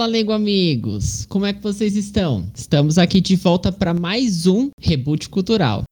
Fala, Lego amigos! Como é que vocês estão? Estamos aqui de volta para mais um Reboot Cultural.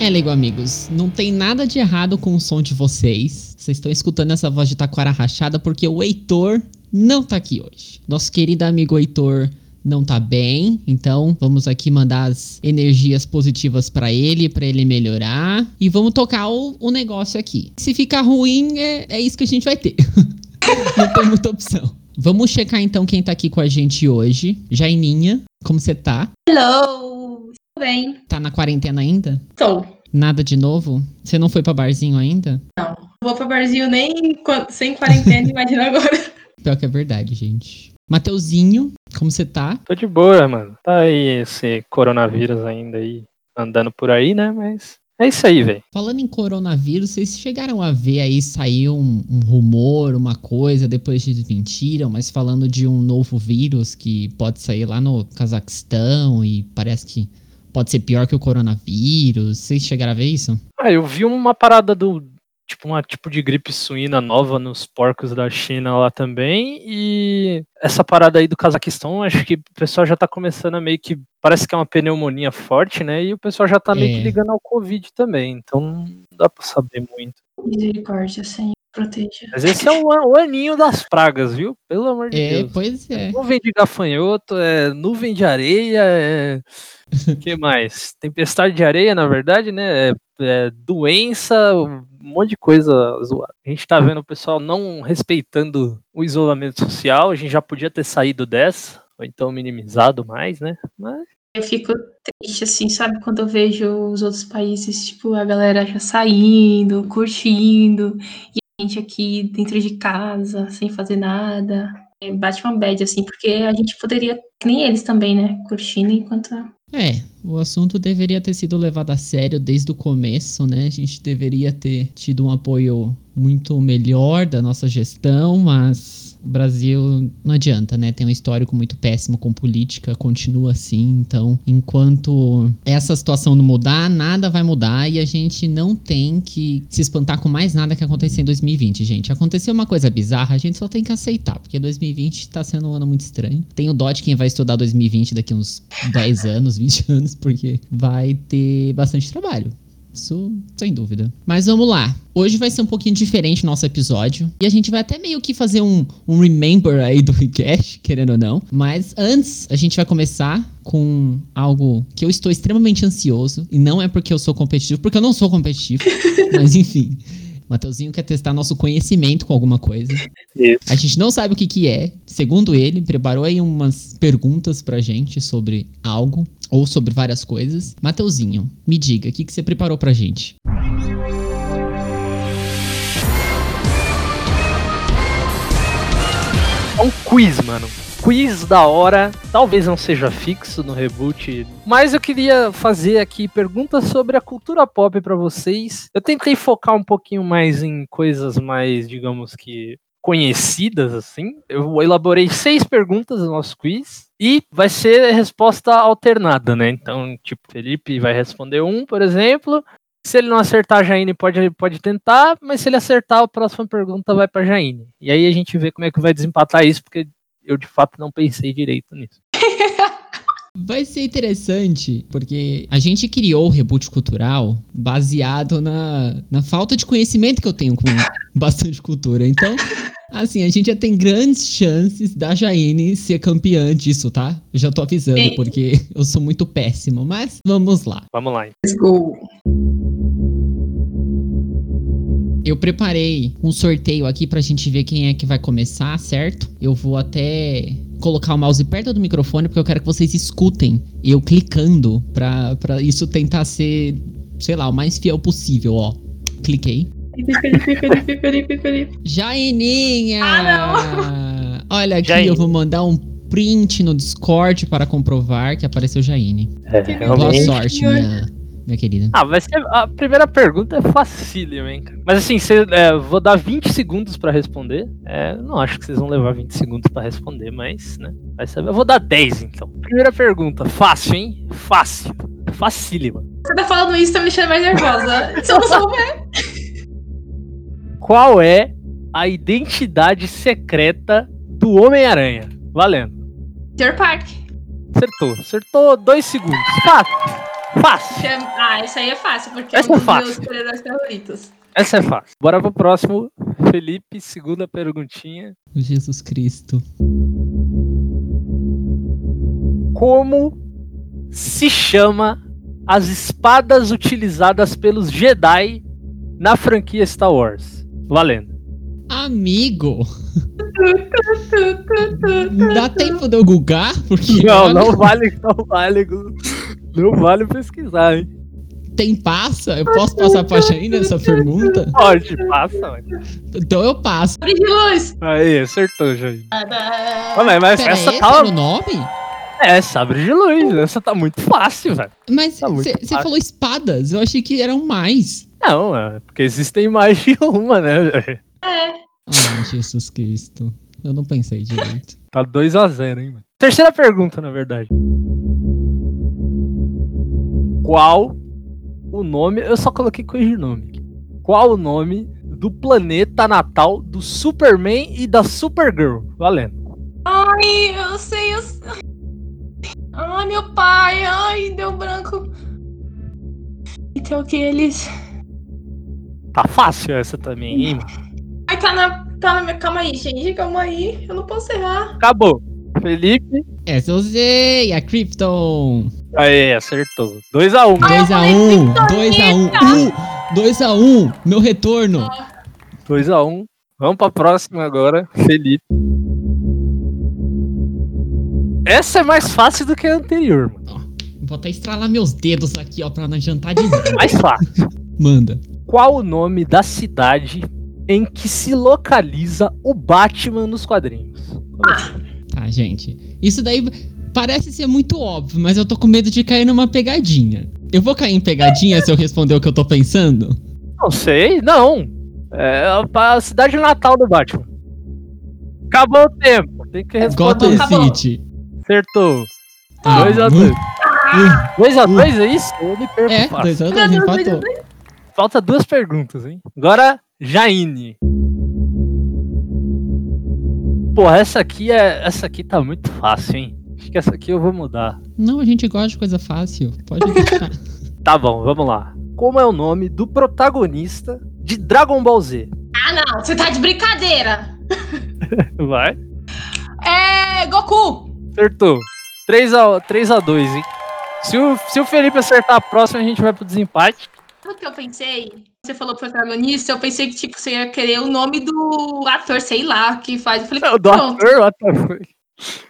É, Lego amigos, não tem nada de errado com o som de vocês. Vocês estão escutando essa voz de taquara rachada porque o Heitor não tá aqui hoje. Nosso querido amigo Heitor não tá bem, então vamos aqui mandar as energias positivas para ele, para ele melhorar e vamos tocar o, o, negócio aqui. Se ficar ruim, é, é isso que a gente vai ter. não tem muita opção. Vamos checar então quem tá aqui com a gente hoje. Jaininha, como você tá? Hello! Tudo bem. Tá na quarentena ainda? Tô. Nada de novo? Você não foi pra barzinho ainda? Não. Vou pra barzinho nem sem quarentena, imagina agora. Pior que é verdade, gente. Mateuzinho, como você tá? Tô de boa, mano. Tá aí esse coronavírus ainda aí andando por aí, né? Mas é isso aí, velho. Falando em coronavírus, vocês chegaram a ver aí sair um, um, rumor, uma coisa, depois desmentiram, mas falando de um novo vírus que pode sair lá no Cazaquistão e parece que pode ser pior que o coronavírus. Vocês chegaram a ver isso? Ah, eu vi uma parada do. Tipo, uma tipo de gripe suína nova nos porcos da China lá também. E essa parada aí do Cazaquistão, acho que o pessoal já tá começando a meio que. Parece que é uma pneumonia forte, né? E o pessoal já tá meio é. que ligando ao Covid também. Então não dá pra saber muito. Misericórdia, Senhor. Proteja. Mas esse é o, o, aninho das pragas, viu? Pelo amor de é, Deus. Pois é. Nuvem de gafanhoto, é nuvem de areia, é. que mais? Tempestade de areia, na verdade, né? É, é doença, um monte de coisa zoada. A gente tá vendo o pessoal não respeitando o isolamento social. A gente já podia ter saído dessa, ou então minimizado mais, né? Mas eu fico triste, assim, sabe? Quando eu vejo os outros países, tipo, a galera já saindo, curtindo, e a gente aqui dentro de casa, sem fazer nada. É, bate uma bad, assim, porque a gente poderia, nem eles também, né? Curtindo enquanto. É, o assunto deveria ter sido levado a sério desde o começo, né? A gente deveria ter tido um apoio muito melhor da nossa gestão, mas o Brasil não adianta, né? Tem um histórico muito péssimo com política, continua assim. Então, enquanto essa situação não mudar, nada vai mudar e a gente não tem que se espantar com mais nada que aconteceu em 2020, gente. Aconteceu uma coisa bizarra, a gente só tem que aceitar, porque 2020 tá sendo um ano muito estranho. Tenho dó de quem vai estudar 2020 daqui uns 10 anos, 20 anos, porque vai ter bastante trabalho. Isso sem dúvida. Mas vamos lá. Hoje vai ser um pouquinho diferente o nosso episódio. E a gente vai até meio que fazer um, um remember aí do Recash, querendo ou não. Mas antes, a gente vai começar com algo que eu estou extremamente ansioso. E não é porque eu sou competitivo, porque eu não sou competitivo. mas enfim. Mateuzinho quer testar nosso conhecimento com alguma coisa. Isso. A gente não sabe o que, que é. Segundo ele, preparou aí umas perguntas pra gente sobre algo ou sobre várias coisas. Mateuzinho, me diga, o que, que você preparou pra gente? É um quiz, mano quiz da hora. Talvez não seja fixo no reboot, mas eu queria fazer aqui perguntas sobre a cultura pop para vocês. Eu tentei focar um pouquinho mais em coisas mais, digamos que conhecidas assim. Eu elaborei seis perguntas no nosso quiz e vai ser resposta alternada, né? Então, tipo, Felipe vai responder um, por exemplo. Se ele não acertar a Jaine, pode, pode tentar, mas se ele acertar, a próxima pergunta vai para Jaine. E aí a gente vê como é que vai desempatar isso, porque eu de fato não pensei direito nisso. Vai ser interessante, porque a gente criou o reboot cultural baseado na, na falta de conhecimento que eu tenho com bastante cultura. Então, assim, a gente já tem grandes chances da Jaine ser campeã disso, tá? Eu já tô avisando, porque eu sou muito péssimo. Mas vamos lá. Vamos lá. Let's go. Eu preparei um sorteio aqui pra gente ver quem é que vai começar, certo? Eu vou até colocar o mouse perto do microfone porque eu quero que vocês escutem eu clicando pra, pra isso tentar ser, sei lá, o mais fiel possível, ó. Cliquei. Felipe, Felipe, Felipe, Felipe. Jaininha! Ah, não! Olha aqui, Jaine. eu vou mandar um print no Discord para comprovar que apareceu Jaine. É, Boa sorte, minha minha querida? Ah, vai ser. A primeira pergunta é facílima, hein, cara. Mas assim, cê, é, vou dar 20 segundos pra responder. É, não acho que vocês vão levar 20 segundos pra responder, mas, né? Vai saber. Eu vou dar 10, então. Primeira pergunta. Fácil, hein? Fácil. Facílima. Você tá falando isso, tá me deixando mais nervosa. Se eu não souber. Qual é a identidade secreta do Homem-Aranha? Valendo. Peter Park. Acertou. Acertou dois segundos. Fácil. Fácil. Ah, isso aí é fácil, porque Essa é um é dos fácil. meus super-heróis favoritos. Essa é fácil. Bora pro próximo. Felipe, segunda perguntinha. Jesus Cristo. Como se chama as espadas utilizadas pelos Jedi na franquia Star Wars? Valendo. Amigo! Dá tempo de eu googar? Porque Não, olha, não vale, não vale. Não vale pesquisar, hein? tem passa? Eu posso passar pra Shane essa pergunta? Pode, passa, mano. Então eu passo. Sabre de luz. Aí, acertou, Jair. Ah, Mas, mas Pera, essa esse tá. era o nome? É, sabre de luz. Essa tá muito fácil, velho. Mas Tá você fácil. falou espadas, eu achei que eram mais. Não, é porque existem mais de uma, né, velho? É. Ah, Jesus Cristo. Eu não pensei direito. Tá 2x0, hein, mano. Terceira pergunta, na verdade. Qual o nome. Eu só coloquei coisa de nome. Qual o nome do planeta natal do Superman e da Supergirl? Valendo. Ai, eu sei, eu sei. Ai, meu pai. Ai, deu branco. Então que eles. Tá fácil essa também, hein? Ai, tá na. Tá na minha. Calma aí, gente. Calma aí. Eu não posso errar. Acabou. Felipe. Essa eu usei, a Krypton. Aí, acertou. 2x1. 2x1, 2x1, 2x1, meu retorno. 2x1. Vamos pra próxima agora. Felipe. Essa é mais fácil do que a anterior, mano. Vou até estralar meus dedos aqui, ó, pra não adiantar de. Mais fácil. Manda. Qual o nome da cidade em que se localiza o Batman nos quadrinhos? Tá, gente. Isso daí parece ser muito óbvio, mas eu tô com medo de cair numa pegadinha. Eu vou cair em pegadinha se eu responder o que eu tô pensando? Não sei, não. É a cidade natal do Batman. Acabou o tempo. Tem que responder. Gotham acabou. City. Acertou. Ah, 2x2. uh, 2x2 é isso? Eu me perco É, fácil. 2x2, empatou. Falta duas perguntas, hein? Agora, Jaine. Pô, essa aqui é. Essa aqui tá muito fácil, hein? Acho que essa aqui eu vou mudar. Não, a gente gosta de coisa fácil. Pode deixar. Tá bom, vamos lá. Como é o nome do protagonista de Dragon Ball Z? Ah, não. Você tá de brincadeira. Vai. É. Goku. Acertou. 3x2, 3 a 2, hein? Se o, se o Felipe acertar a próxima, a gente vai pro desempate. Sabe o que eu pensei? Você falou protagonista, eu pensei que tipo, você ia querer o nome do ator, sei lá, que faz. Eu falei, É o do ator, what the fuck?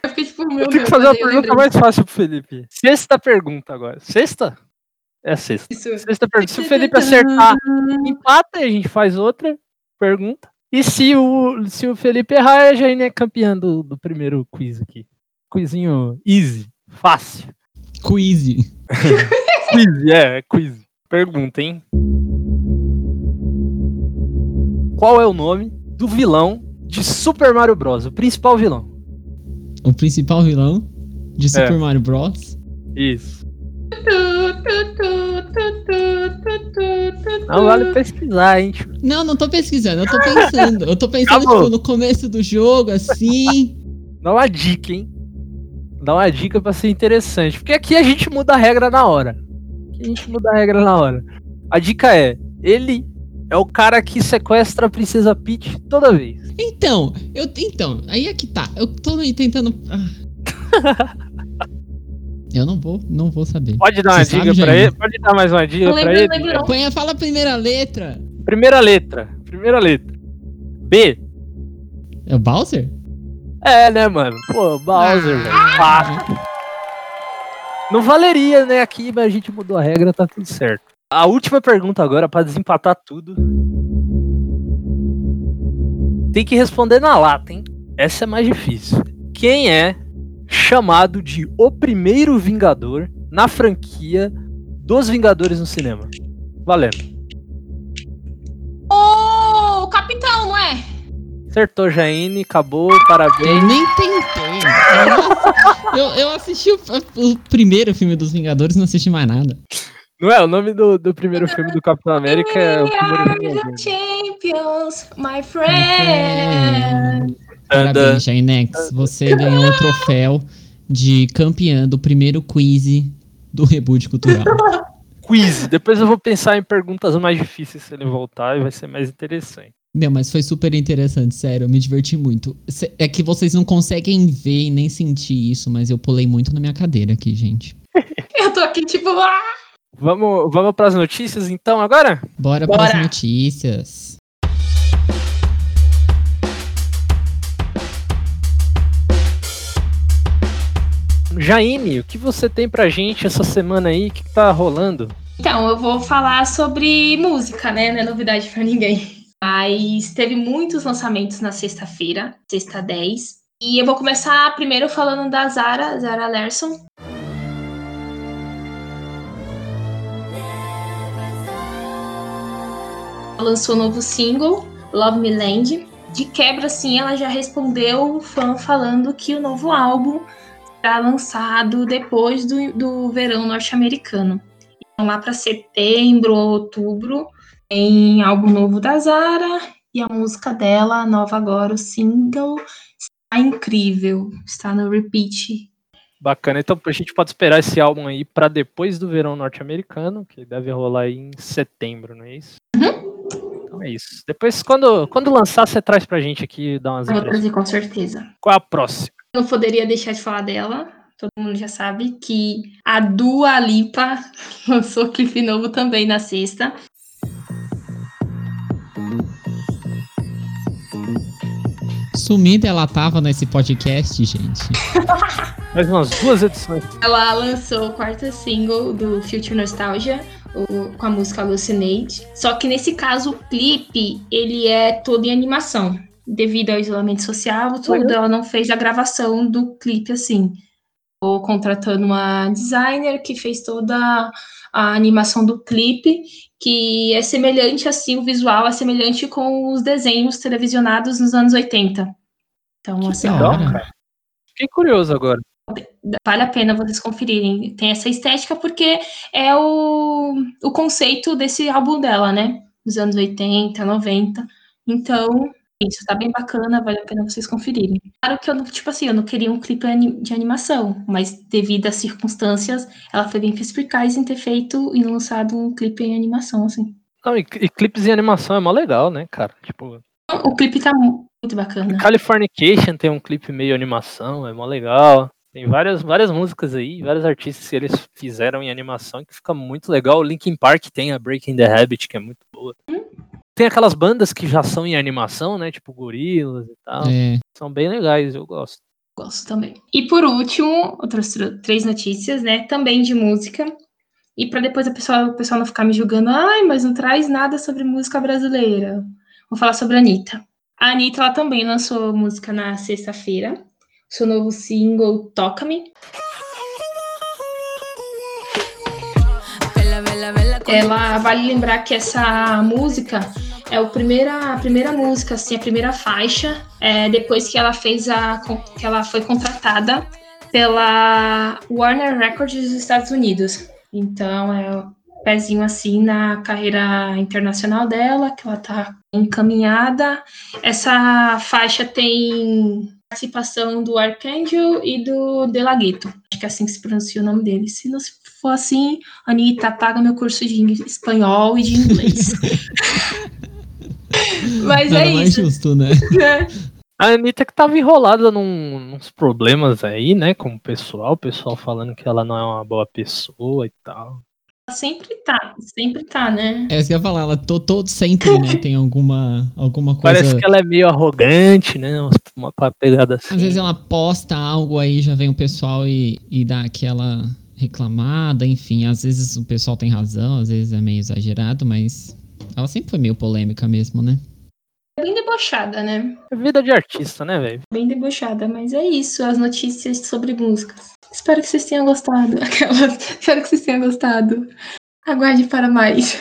Eu fiquei tipo, meu Eu tenho Deus, que fazer uma pergunta lembrei mais fácil pro Felipe. Sexta pergunta agora. Sexta? É a sexta. disso. Sexta pergunta. Se o Felipe acertar, empata e a gente faz outra pergunta. E se o, se o Felipe errar, a Jaine é campeã do, do primeiro quiz aqui. Quizinho easy, fácil. Quiz. Quiz, é, é quiz. Pergunta, hein? Qual é o nome do vilão de Super Mario Bros? O principal vilão. O principal vilão de Super É. Mario Bros. Isso. Não vale pesquisar, hein? tio. Não, não tô pesquisando, eu tô pensando. Eu tô pensando, tipo, no começo do jogo, assim. Dá uma dica, hein? Dá uma dica pra ser interessante. Porque aqui a gente muda a regra na hora. Aqui a gente muda a regra na hora. A dica é: ele é o cara que sequestra a Princesa Peach toda vez. Então, eu. Então, aí é que tá. Eu tô tentando. Ah. Eu não vou, não vou saber. Pode dar uma Você dica sabe, pra Jair? ele? Pode dar mais uma dica lembro, ele? lembro. Põe, fala a primeira letra. Primeira letra. Primeira letra. B. É o Bowser? É, né, mano? Pô, Bowser, velho. Ah. Não valeria, né, aqui, mas a gente mudou a regra, tá tudo certo. A última pergunta agora, pra desempatar tudo. Tem que responder na lata, hein? Essa é mais difícil. Quem é chamado de o primeiro Vingador na franquia dos Vingadores no cinema. Valendo. Ô, capitão, não é? Acertou, Jaine, acabou, parabéns. Eu nem tentei. Eu, eu, eu assisti o, o primeiro filme dos Vingadores, não assisti mais nada. Não é? O nome do, do primeiro filme do Capitão América é o primeiro Vingador. champions, my friend. Parabéns, Jainex. Você ganhou o troféu de campeã do primeiro quiz do Reboot Cultural. Quiz. Depois eu vou pensar em perguntas mais difíceis se ele voltar e vai ser mais interessante. Meu, mas foi super interessante, sério. Eu me diverti muito. É que vocês não conseguem ver e nem sentir isso, mas eu pulei muito na minha cadeira aqui, gente. Eu tô aqui, tipo, ah! Vamos, vamos para as notícias então agora? Bora, Bora. para as notícias. Jaine, o que você tem pra gente essa semana aí? O que, que tá rolando? Então, eu vou falar sobre música, né? Não é novidade pra ninguém. Mas teve muitos lançamentos na sexta-feira, sexta 10. E eu vou começar primeiro falando da Zara, Zara Larson. Lançou um novo single, Love Me Land. De quebra, assim, ela já respondeu o fã falando que o novo álbum será lançado depois do, do verão norte-americano. Então, lá para setembro ou outubro, tem álbum novo da Zara e a música dela, a nova agora, o single, está incrível. Está no repeat. Bacana, então a gente pode esperar esse álbum aí pra depois do verão norte-americano, que deve rolar em setembro, não é isso? Então é isso. Depois, quando, quando lançar, você traz pra gente aqui e dá umas Eu vou trazer com certeza. Qual a próxima? Não poderia deixar de falar dela. Todo mundo já sabe que a Dua Lipa lançou clipe novo também na sexta. Sumida ela tava nesse podcast, gente. Mais umas duas edições. Ela lançou o quarto single do Future Nostalgia, com a música Hallucinate. Só que nesse caso, o clipe, ele é todo em animação. Devido ao isolamento social, tudo, ela não fez a gravação do clipe assim. Ou contratando uma designer que fez toda a animação do clipe, que é semelhante assim, o visual é semelhante com os desenhos televisionados nos anos 80. Então, assim, Legal, hora. cara. Fiquei curioso agora. Vale a pena vocês conferirem. Tem essa estética porque é o, o conceito desse álbum dela, né? Dos anos 80, 90. Então, isso tá bem bacana, vale a pena vocês conferirem. Claro que eu não, tipo assim, eu não queria um clipe de animação, mas devido às circunstâncias, ela foi bem perspicaz em ter feito e lançado um clipe em animação, assim. Não, e, e clipes em animação é mó legal, né, cara? Tipo, O clipe tá mu- muito bacana. Californication tem um clipe meio animação, é mó legal. Tem várias, várias músicas aí, vários artistas que eles fizeram em animação que fica muito legal. O Linkin Park tem a Breaking the Habit, que é muito boa. Tem aquelas bandas que já são em animação, né? Tipo Gorilas e tal. É, São bem legais, eu gosto. Gosto também. E por último, outras tr- três notícias, né? Também de música. E para depois a pessoa, o pessoal não ficar me julgando, ai, mas não traz nada sobre música brasileira. Vou falar sobre a Anitta. A Anitta, ela também lançou música na sexta-feira. Seu novo single, Toca-me. Ela vale lembrar que essa música é o primeira, a primeira música, assim, a primeira faixa, é, depois que ela fez a. que ela foi contratada pela Warner Records dos Estados Unidos. Então é o pezinho assim na carreira internacional dela, que ela tá encaminhada. Essa faixa tem participação do Archangel e do De La Ghetto. Acho que é assim que se pronuncia o nome dele. Se não for assim, Anitta, paga meu curso de espanhol e de inglês. Mas nada é mais isso. justo, né? né? A Anitta que tava enrolada num, nos problemas aí, né? Com o pessoal, o pessoal falando que ela não é uma boa pessoa e tal. Sempre tá, sempre tá, né? É isso que eu ia falar, ela to, todo sempre, né? Tem alguma, alguma coisa. Parece que ela é meio arrogante, né? Uma, uma pegada assim. Às vezes ela posta algo aí, já vem o pessoal e, e dá aquela reclamada, enfim. Às vezes o pessoal tem razão, às vezes é meio exagerado, mas ela sempre foi meio polêmica mesmo, né? Bem debochada, né? Vida de artista, né, velho? Bem debochada, mas é isso, as notícias sobre músicas. Espero que vocês tenham gostado. Aquelas... Espero que vocês tenham gostado. Aguarde para mais.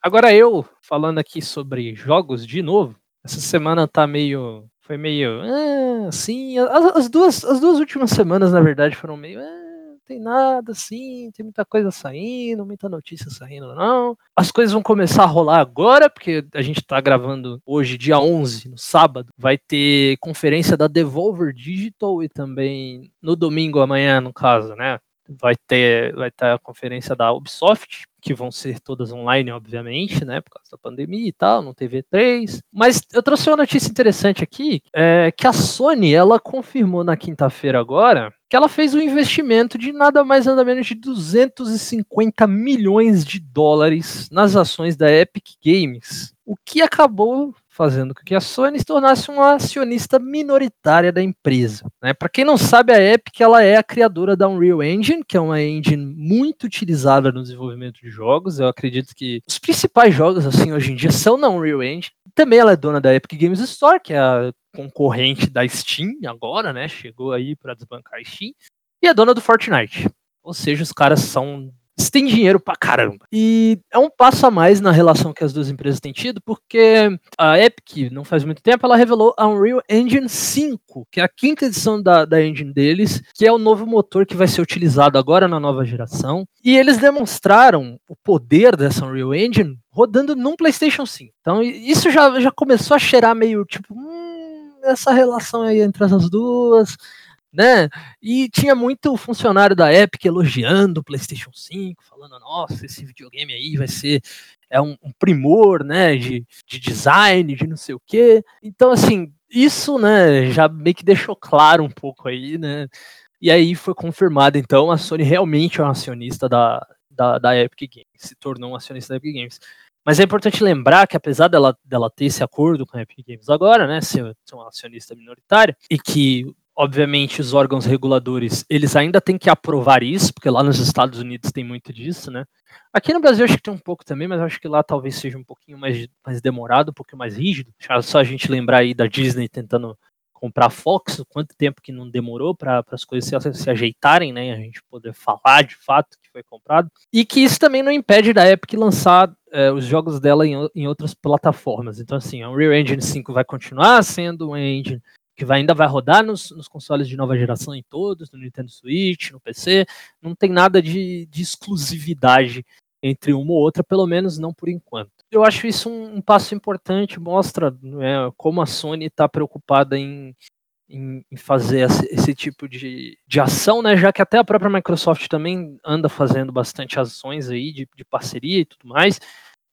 Agora eu, falando aqui sobre jogos de novo, essa semana tá meio. Foi meio. Ah, sim. As, as, duas, as duas últimas semanas, na verdade, foram meio. Ah, tem nada assim, tem muita coisa saindo, muita notícia saindo, não. As coisas vão começar a rolar agora, porque a gente tá gravando hoje, dia 11, no sábado. Vai ter conferência da Devolver Digital e também no domingo, amanhã, no caso, né? Vai ter, vai ter a conferência da Ubisoft, que vão ser todas online, obviamente, né, por causa da pandemia e tal, no TV3. Mas eu trouxe uma notícia interessante aqui, é, que a Sony, ela confirmou na quinta-feira agora que ela fez um investimento de nada mais nada menos de 250 milhões de dólares nas ações da Epic Games, o que acabou fazendo com que a Sony se tornasse uma acionista minoritária da empresa. Né? Para quem não sabe, a Epic ela é a criadora da Unreal Engine, que é uma engine muito utilizada no desenvolvimento de jogos. Eu acredito que os principais jogos assim hoje em dia são na Unreal Engine. Também ela é dona da Epic Games Store, que é a concorrente da Steam agora, né? Chegou aí para desbancar a Steam. E é dona do Fortnite. Ou seja, os caras são eles têm dinheiro pra caramba. E é um passo a mais na relação que as duas empresas têm tido, porque a Epic, não faz muito tempo, ela revelou a Unreal Engine 5, que é a quinta edição da, da engine deles, que é o novo motor que vai ser utilizado agora na nova geração. E eles demonstraram o poder dessa Unreal Engine rodando num PlayStation 5. Então isso já, já começou a cheirar meio tipo, hum, essa relação aí entre as duas né? E tinha muito funcionário da Epic elogiando o PlayStation 5, falando: nossa, esse videogame aí vai ser é um, um primor, né? De, de design, de não sei o quê. Então, assim, isso, né? Já meio que deixou claro um pouco aí, né? E aí foi confirmado, então, a Sony realmente é um acionista da, da, da Epic Games, se tornou um acionista da Epic Games. Mas é importante lembrar que apesar dela, dela ter esse acordo com a Epic Games agora, né, ser, ser um acionista minoritário, e que obviamente os órgãos reguladores eles ainda têm que aprovar isso, porque lá nos Estados Unidos tem muito disso, né? Aqui no Brasil acho que tem um pouco também, mas acho que lá talvez seja um pouquinho mais, mais demorado, um pouquinho mais rígido. Só a gente lembrar aí da Disney tentando comprar a Fox, quanto tempo que não demorou para as coisas se, se, ajeitarem, né? A gente poder falar de fato que foi comprado. E que isso também não impede da Epic lançar é, os jogos dela em, em outras plataformas. Então, assim, a Unreal Engine 5 vai continuar sendo uma engine que vai, ainda vai rodar nos, nos, consoles de nova geração em todos, no Nintendo Switch, no PC. Não tem nada de, de exclusividade entre uma ou outra, pelo menos não por enquanto. Eu acho isso um, um passo importante, mostra né, como a Sony está preocupada em, em, em fazer esse, esse, tipo de, de ação, né? Já que até a própria Microsoft também anda fazendo bastante ações aí de, de parceria e tudo mais.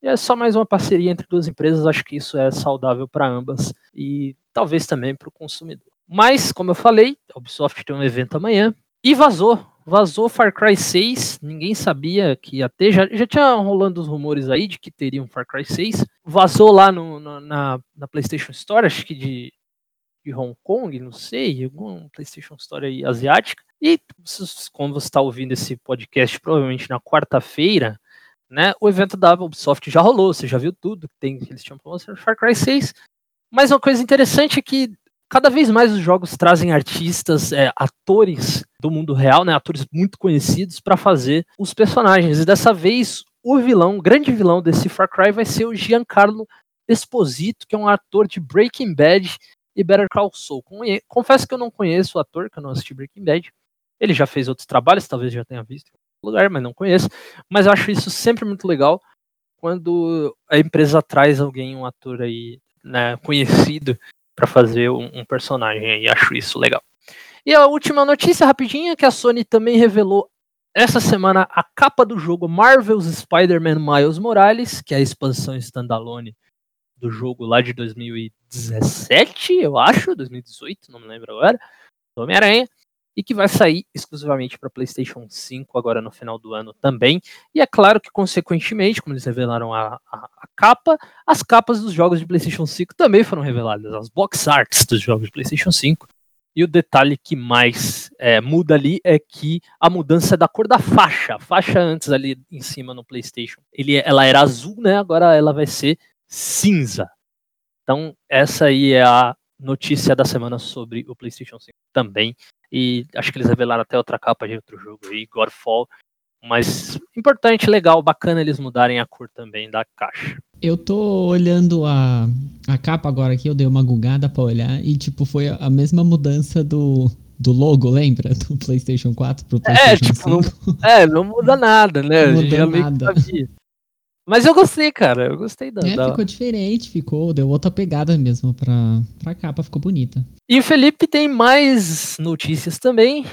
E é só mais uma parceria entre duas empresas, acho que isso é saudável para ambas e talvez também para o consumidor. Mas, como eu falei, a Ubisoft tem um evento amanhã e vazou. Vazou Far Cry 6, ninguém sabia que ia ter, já, já tinha rolando os rumores aí de que teria um Far Cry 6. Vazou lá no, no na, na PlayStation Store, acho que de, de Hong Kong, não sei, alguma PlayStation Store aí asiática. E como você está ouvindo esse podcast, provavelmente na quarta-feira, né? O evento da Ubisoft já rolou, você já viu tudo que tem que eles tinham promoção Far Cry 6. Mas uma coisa interessante é que cada vez mais os jogos trazem artistas, é, atores do mundo real, né? Atores muito conhecidos para fazer os personagens. E dessa vez o vilão, o grande vilão desse Far Cry vai ser o Giancarlo Esposito, que é um ator de Breaking Bad e Better Call Saul. Confesso que eu não conheço o ator, que eu não assisti Breaking Bad. Ele já fez outros trabalhos, talvez já tenha visto lugar, mas não conheço. Mas eu acho isso sempre muito legal quando a empresa traz alguém, um ator aí, né, conhecido para fazer um, um, personagem aí. Acho isso legal. E a última notícia rapidinha que a Sony também revelou essa semana a capa do jogo Marvel's Spider-Man Miles Morales, que é a expansão standalone do jogo lá de 2017, eu acho, 2018, não me lembro agora, Homem-Aranha e que vai sair exclusivamente para PlayStation 5 agora no final do ano também. E é claro que, consequentemente, como eles revelaram a, a, a, capa, as capas dos jogos de PlayStation 5 também foram reveladas, as box arts dos jogos de PlayStation 5. E o detalhe que mais é, muda ali é que a mudança é da cor da faixa. A faixa antes ali em cima no PlayStation, ele, ela era azul, né? Agora ela vai ser cinza. Então, essa aí é a notícia da semana sobre o PlayStation 5 também. E acho que eles revelaram até outra capa de outro jogo aí, Godfall. Mas importante, legal, bacana eles mudarem a cor também da caixa. Eu tô olhando a, a capa agora aqui, eu dei uma gugada pra olhar e, tipo, foi a mesma mudança do, do logo, lembra? Do PlayStation 4 pro é, PlayStation tipo, 5. Não, é, não muda nada, né? Não muda nada. sabia. Mas eu gostei, cara. Eu gostei da. É, da- ficou diferente, ficou, deu outra pegada mesmo pra, pra capa, ficou bonita. E o Felipe tem mais notícias também.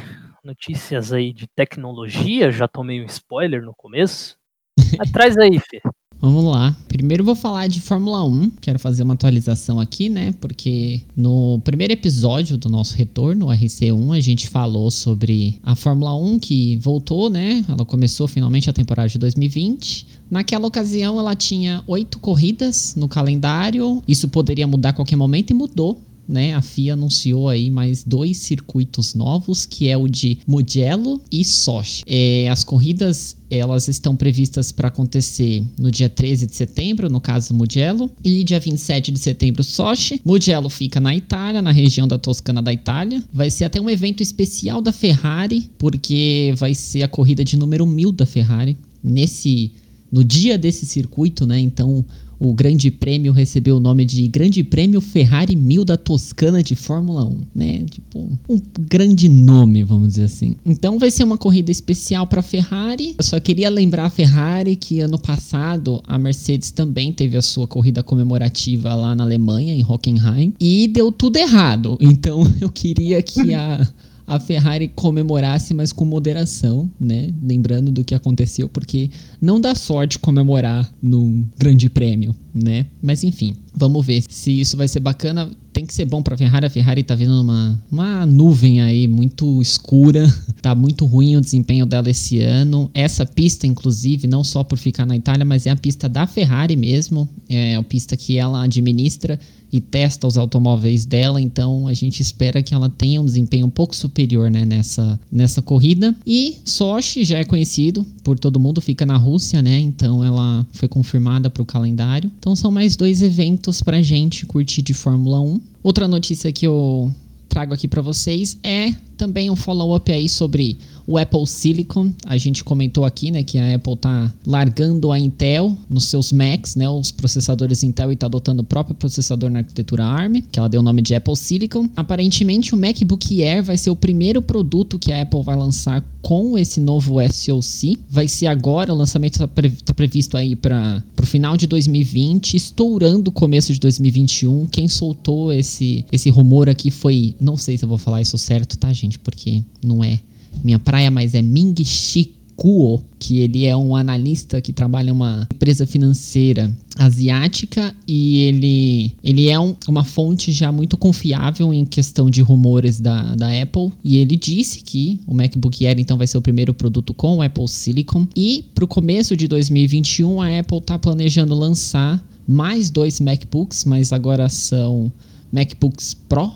Notícias aí de tecnologia. Já tomei um spoiler no começo. Traz aí, Fê. Vamos lá. Primeiro vou falar de Fórmula 1. Quero fazer uma atualização aqui, né? Porque no primeiro episódio do nosso retorno, o RC1, a gente falou sobre a Fórmula 1 que voltou, né? Ela começou finalmente a temporada de 2020. Naquela ocasião, ela tinha oito corridas no calendário. Isso poderia mudar a qualquer momento e mudou. Né, a FIA anunciou aí mais dois circuitos novos, que é o de Mugello e Sochi. É, as corridas elas estão previstas para acontecer no dia 13 de setembro, no caso Mugello, e dia 27 de setembro Sochi. Mugello fica na Itália, na região da Toscana da Itália. Vai ser até um evento especial da Ferrari, porque vai ser a corrida de número 1000 da Ferrari nesse no dia desse circuito, né? Então o Grande Prêmio recebeu o nome de Grande Prêmio Ferrari 1000 da Toscana de Fórmula 1, né? Tipo, um grande nome, vamos dizer assim. Então vai ser uma corrida especial para Ferrari. Eu só queria lembrar a Ferrari que ano passado a Mercedes também teve a sua corrida comemorativa lá na Alemanha, em Hockenheim, e deu tudo errado. Então eu queria que a a Ferrari comemorasse, mas com moderação, né? Lembrando do que aconteceu, porque não dá sorte comemorar num grande prêmio, né? Mas enfim, vamos ver se isso vai ser bacana. Tem que ser bom pra Ferrari. A Ferrari tá vindo uma, uma nuvem aí muito escura. Tá muito ruim o desempenho dela esse ano. Essa pista, inclusive, não só por ficar na Itália, mas é a pista da Ferrari mesmo. É a pista que ela administra e testa os automóveis dela, então a gente espera que ela tenha um desempenho um pouco superior né, nessa, nessa corrida. E Sochi já é conhecido por todo mundo, fica na Rússia, né? Então ela foi confirmada para o calendário. Então são mais dois eventos pra gente curtir de Fórmula 1. Outra notícia que eu trago aqui para vocês é também um follow-up aí sobre o Apple Silicon. A gente comentou aqui, né, que a Apple tá largando a Intel nos seus Macs, né, os processadores Intel e tá adotando o próprio processador na arquitetura ARM, que ela deu o nome de Apple Silicon. Aparentemente o MacBook Air vai ser o primeiro produto que a Apple vai lançar com esse novo SoC. Vai ser agora, o lançamento está pre tá previsto aí para o final de 2020, estourando o começo de 2021. Quem soltou esse, esse rumor aqui foi, não sei se eu vou falar isso certo, tá, gente? Porque não é minha praia, mas é Ming Chi Kuo, que ele é um analista que trabalha em uma empresa financeira asiática e ele, ele é um- uma fonte já muito confiável em questão de rumores da, da Apple. E ele disse que o MacBook Air então vai ser o primeiro produto com o Apple Silicon. E para o começo de 2021, a Apple está planejando lançar mais dois MacBooks, mas agora são MacBooks Pro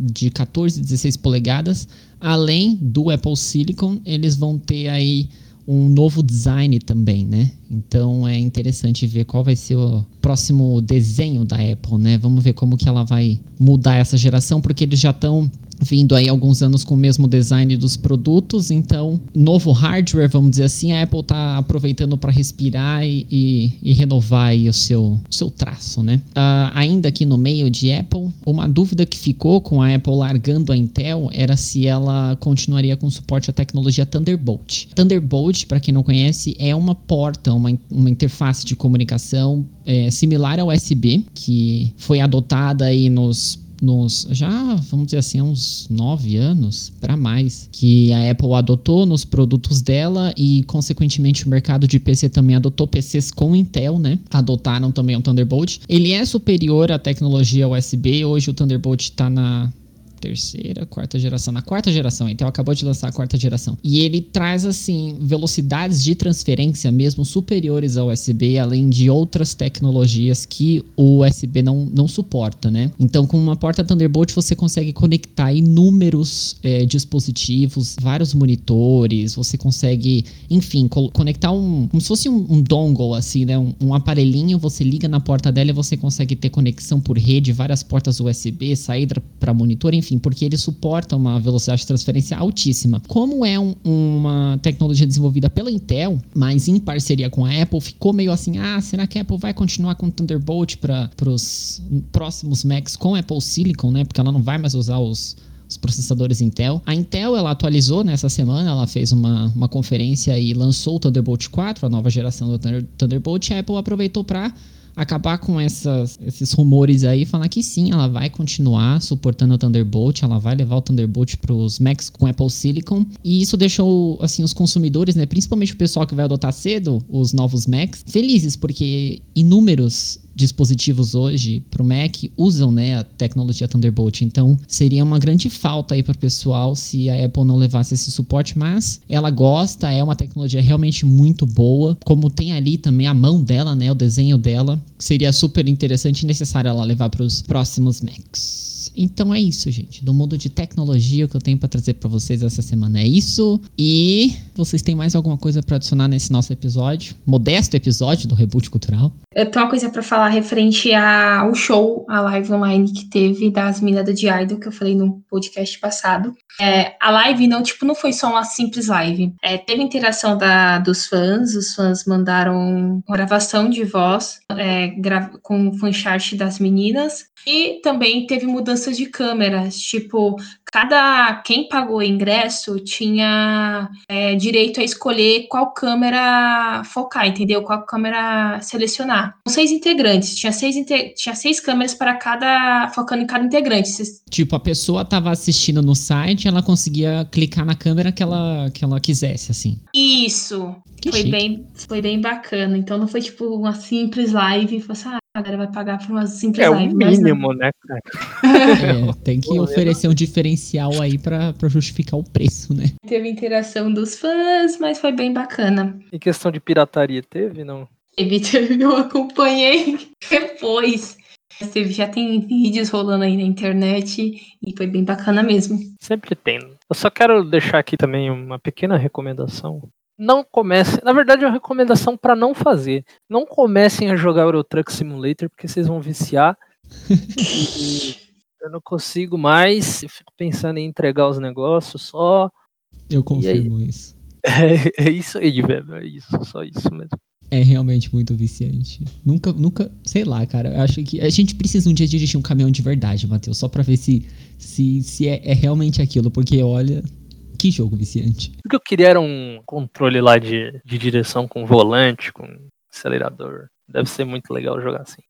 de 14 e 16 polegadas. Além do Apple Silicon, eles vão ter aí um novo design também, né? Então é interessante ver qual vai ser o próximo desenho da Apple, né? Vamos ver como que ela vai mudar essa geração, porque eles já estão vindo aí alguns anos com o mesmo design dos produtos, então novo hardware, vamos dizer assim, a Apple tá aproveitando para respirar e, e- e renovar aí o seu, seu traço, né? Ah, ainda aqui no meio de Apple, uma dúvida que ficou com a Apple largando a Intel era se ela continuaria com suporte à tecnologia Thunderbolt. Thunderbolt, para quem não conhece, é uma porta, uma, uma interface de comunicação é, similar ao USB, que foi adotada aí nos nos já vamos dizer assim há uns nove anos para mais que a Apple adotou nos produtos dela e consequentemente o mercado de PC também adotou PCs com Intel, né? Adotaram também o Thunderbolt. Ele é superior à tecnologia USB. Hoje o Thunderbolt está na terceira, quarta geração. Na quarta geração, então acabou de lançar a quarta geração. E ele traz, assim, velocidades de transferência mesmo superiores ao USB, além de outras tecnologias que o USB não, não suporta, né? Então, com uma porta Thunderbolt, você consegue conectar inúmeros é, dispositivos, vários monitores, você consegue, enfim, co conectar um. como se fosse um, um dongle, assim, né? Um, um aparelhinho, você liga na porta dela e você consegue ter conexão por rede, várias portas USB, saída para monitor, enfim, porque ele suporta uma velocidade de transferência altíssima. Como é um, uma tecnologia desenvolvida pela Intel, mas em parceria com a Apple, ficou meio assim: ah, será que a Apple vai continuar com Thunderbolt para os próximos Macs com Apple Silicon, né? Porque ela não vai mais usar os os processadores Intel. A Intel ela atualizou nessa semana, ela fez uma, uma conferência e lançou o Thunderbolt 4, a nova geração do Thunderbolt. A Apple aproveitou para acabar com essas, esses rumores aí, falar que sim, ela vai continuar suportando o Thunderbolt, ela vai levar o Thunderbolt para os Macs com Apple Silicon, e isso deixou assim os consumidores, né, principalmente o pessoal que vai adotar cedo os novos Macs, felizes porque inúmeros dispositivos hoje para o Mac usam né, a tecnologia Thunderbolt. Então seria uma grande falta aí para o pessoal se a Apple não levasse esse suporte, mas ela gosta, é uma tecnologia realmente muito boa. Como tem ali também a mão dela, né, o desenho dela, seria super interessante e necessário ela levar para os próximos Macs. Então é isso, gente. Do mundo de tecnologia, o que eu tenho para trazer para vocês essa semana é isso. E vocês têm mais alguma coisa para adicionar nesse nosso episódio? Modesto episódio do Reboot Cultural? Eu tenho uma coisa para falar referente ao show, a live online que teve das meninas do Idol, que eu falei no podcast passado. É, a live não, tipo, não foi só uma simples live. É, teve interação da, dos fãs, os fãs mandaram gravação de voz é, gra com o fanchart das meninas. E também teve mudanças de câmeras, tipo, cada quem pagou o ingresso tinha é, direito a escolher qual câmera focar, entendeu? Qual câmera selecionar. Com seis integrantes, tinha seis, tinha seis câmeras para cada, focando em cada integrante. Tipo, a pessoa estava assistindo no site, ela conseguia clicar na câmera que ela, que ela quisesse, assim. Isso. Que foi bem, foi bem bacana. Então não foi tipo uma simples live, foi assim, ah, a galera vai pagar por uma simples é live. É o mínimo, né, cara? É, tem que oferecer um diferencial aí para justificar o preço, né? Teve interação dos fãs, mas foi bem bacana. E questão de pirataria, teve, não? Teve, teve, eu acompanhei depois. Teve, já tem vídeos rolando aí na internet e foi bem bacana mesmo. Sempre tem. Eu só quero deixar aqui também uma pequena recomendação não comecem. Na verdade, é uma recomendação para não fazer. Não comecem a jogar Euro Truck Simulator, porque vocês vão viciar. eu não consigo mais. Eu fico pensando em entregar os negócios só. Eu confirmo isso. É, é, isso aí, velho. É isso, só isso mesmo. É realmente muito viciante. Nunca, nunca, sei lá, cara. Eu acho que a gente precisa um dia dirigir um caminhão de verdade, Matheus, só pra ver se, se, se é, é realmente aquilo, porque olha, que jogo viciante. O que eu queria era um controle lá de, de direção com volante, com acelerador. Deve ser muito legal jogar assim.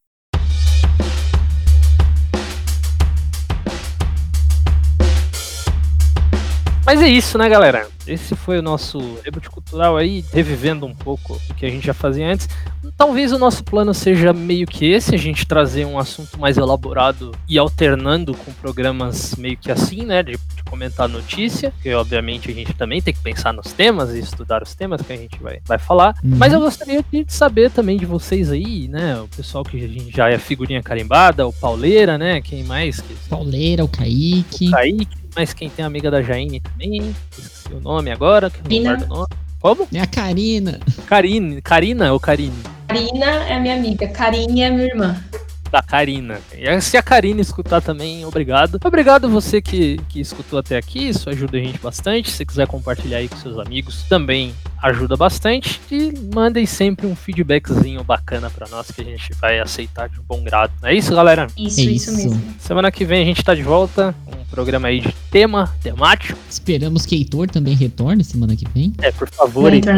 Mas é isso, né, galera? Esse foi o nosso reboot cultural aí, revivendo um pouco o que a gente já fazia antes. Talvez o nosso plano seja meio que esse, a gente trazer um assunto mais elaborado e alternando com programas meio que assim, né, de, de comentar notícia, que obviamente a gente também tem que pensar nos temas e estudar os temas que a gente vai, vai falar. Uhum. Mas eu gostaria de saber também de vocês aí, né, o pessoal que a gente já é figurinha carimbada, o Pauleira, né, quem mais? Pauleira, o Kaique. O Kaique, mas quem tem amiga da Jaine também, esqueci o nome agora, que não guardo o nome. Como? É a Karina. Karine, Karina ou Karine? Karina é minha amiga, Karine é minha irmã da Karina. E se a Karina escutar também, obrigado. Obrigado você que, que escutou até aqui, isso ajuda a gente bastante. Se quiser compartilhar aí com seus amigos, também ajuda bastante. E mandem sempre um feedbackzinho bacana para nós que a gente vai aceitar de bom grado. Não é isso, galera? Isso, é isso, isso mesmo. Semana que vem a gente tá de volta com um programa aí de tema, temático. Esperamos que Heitor também retorne semana que vem. É, por favor, Heitor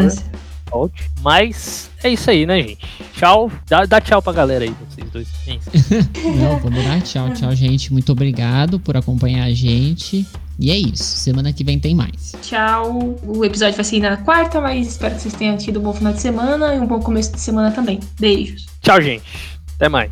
volte. Mas é isso aí, né, gente? Tchau. Dá, dá tchau pra galera aí, vocês dois. Não, vamos dar tchau, tchau, gente. Muito obrigado por acompanhar a gente. E é isso. Semana que vem tem mais. Tchau. O episódio vai sair na quarta, mas espero que vocês tenham tido um bom final de semana e um bom começo de semana também. Beijos. Tchau, gente. Até mais.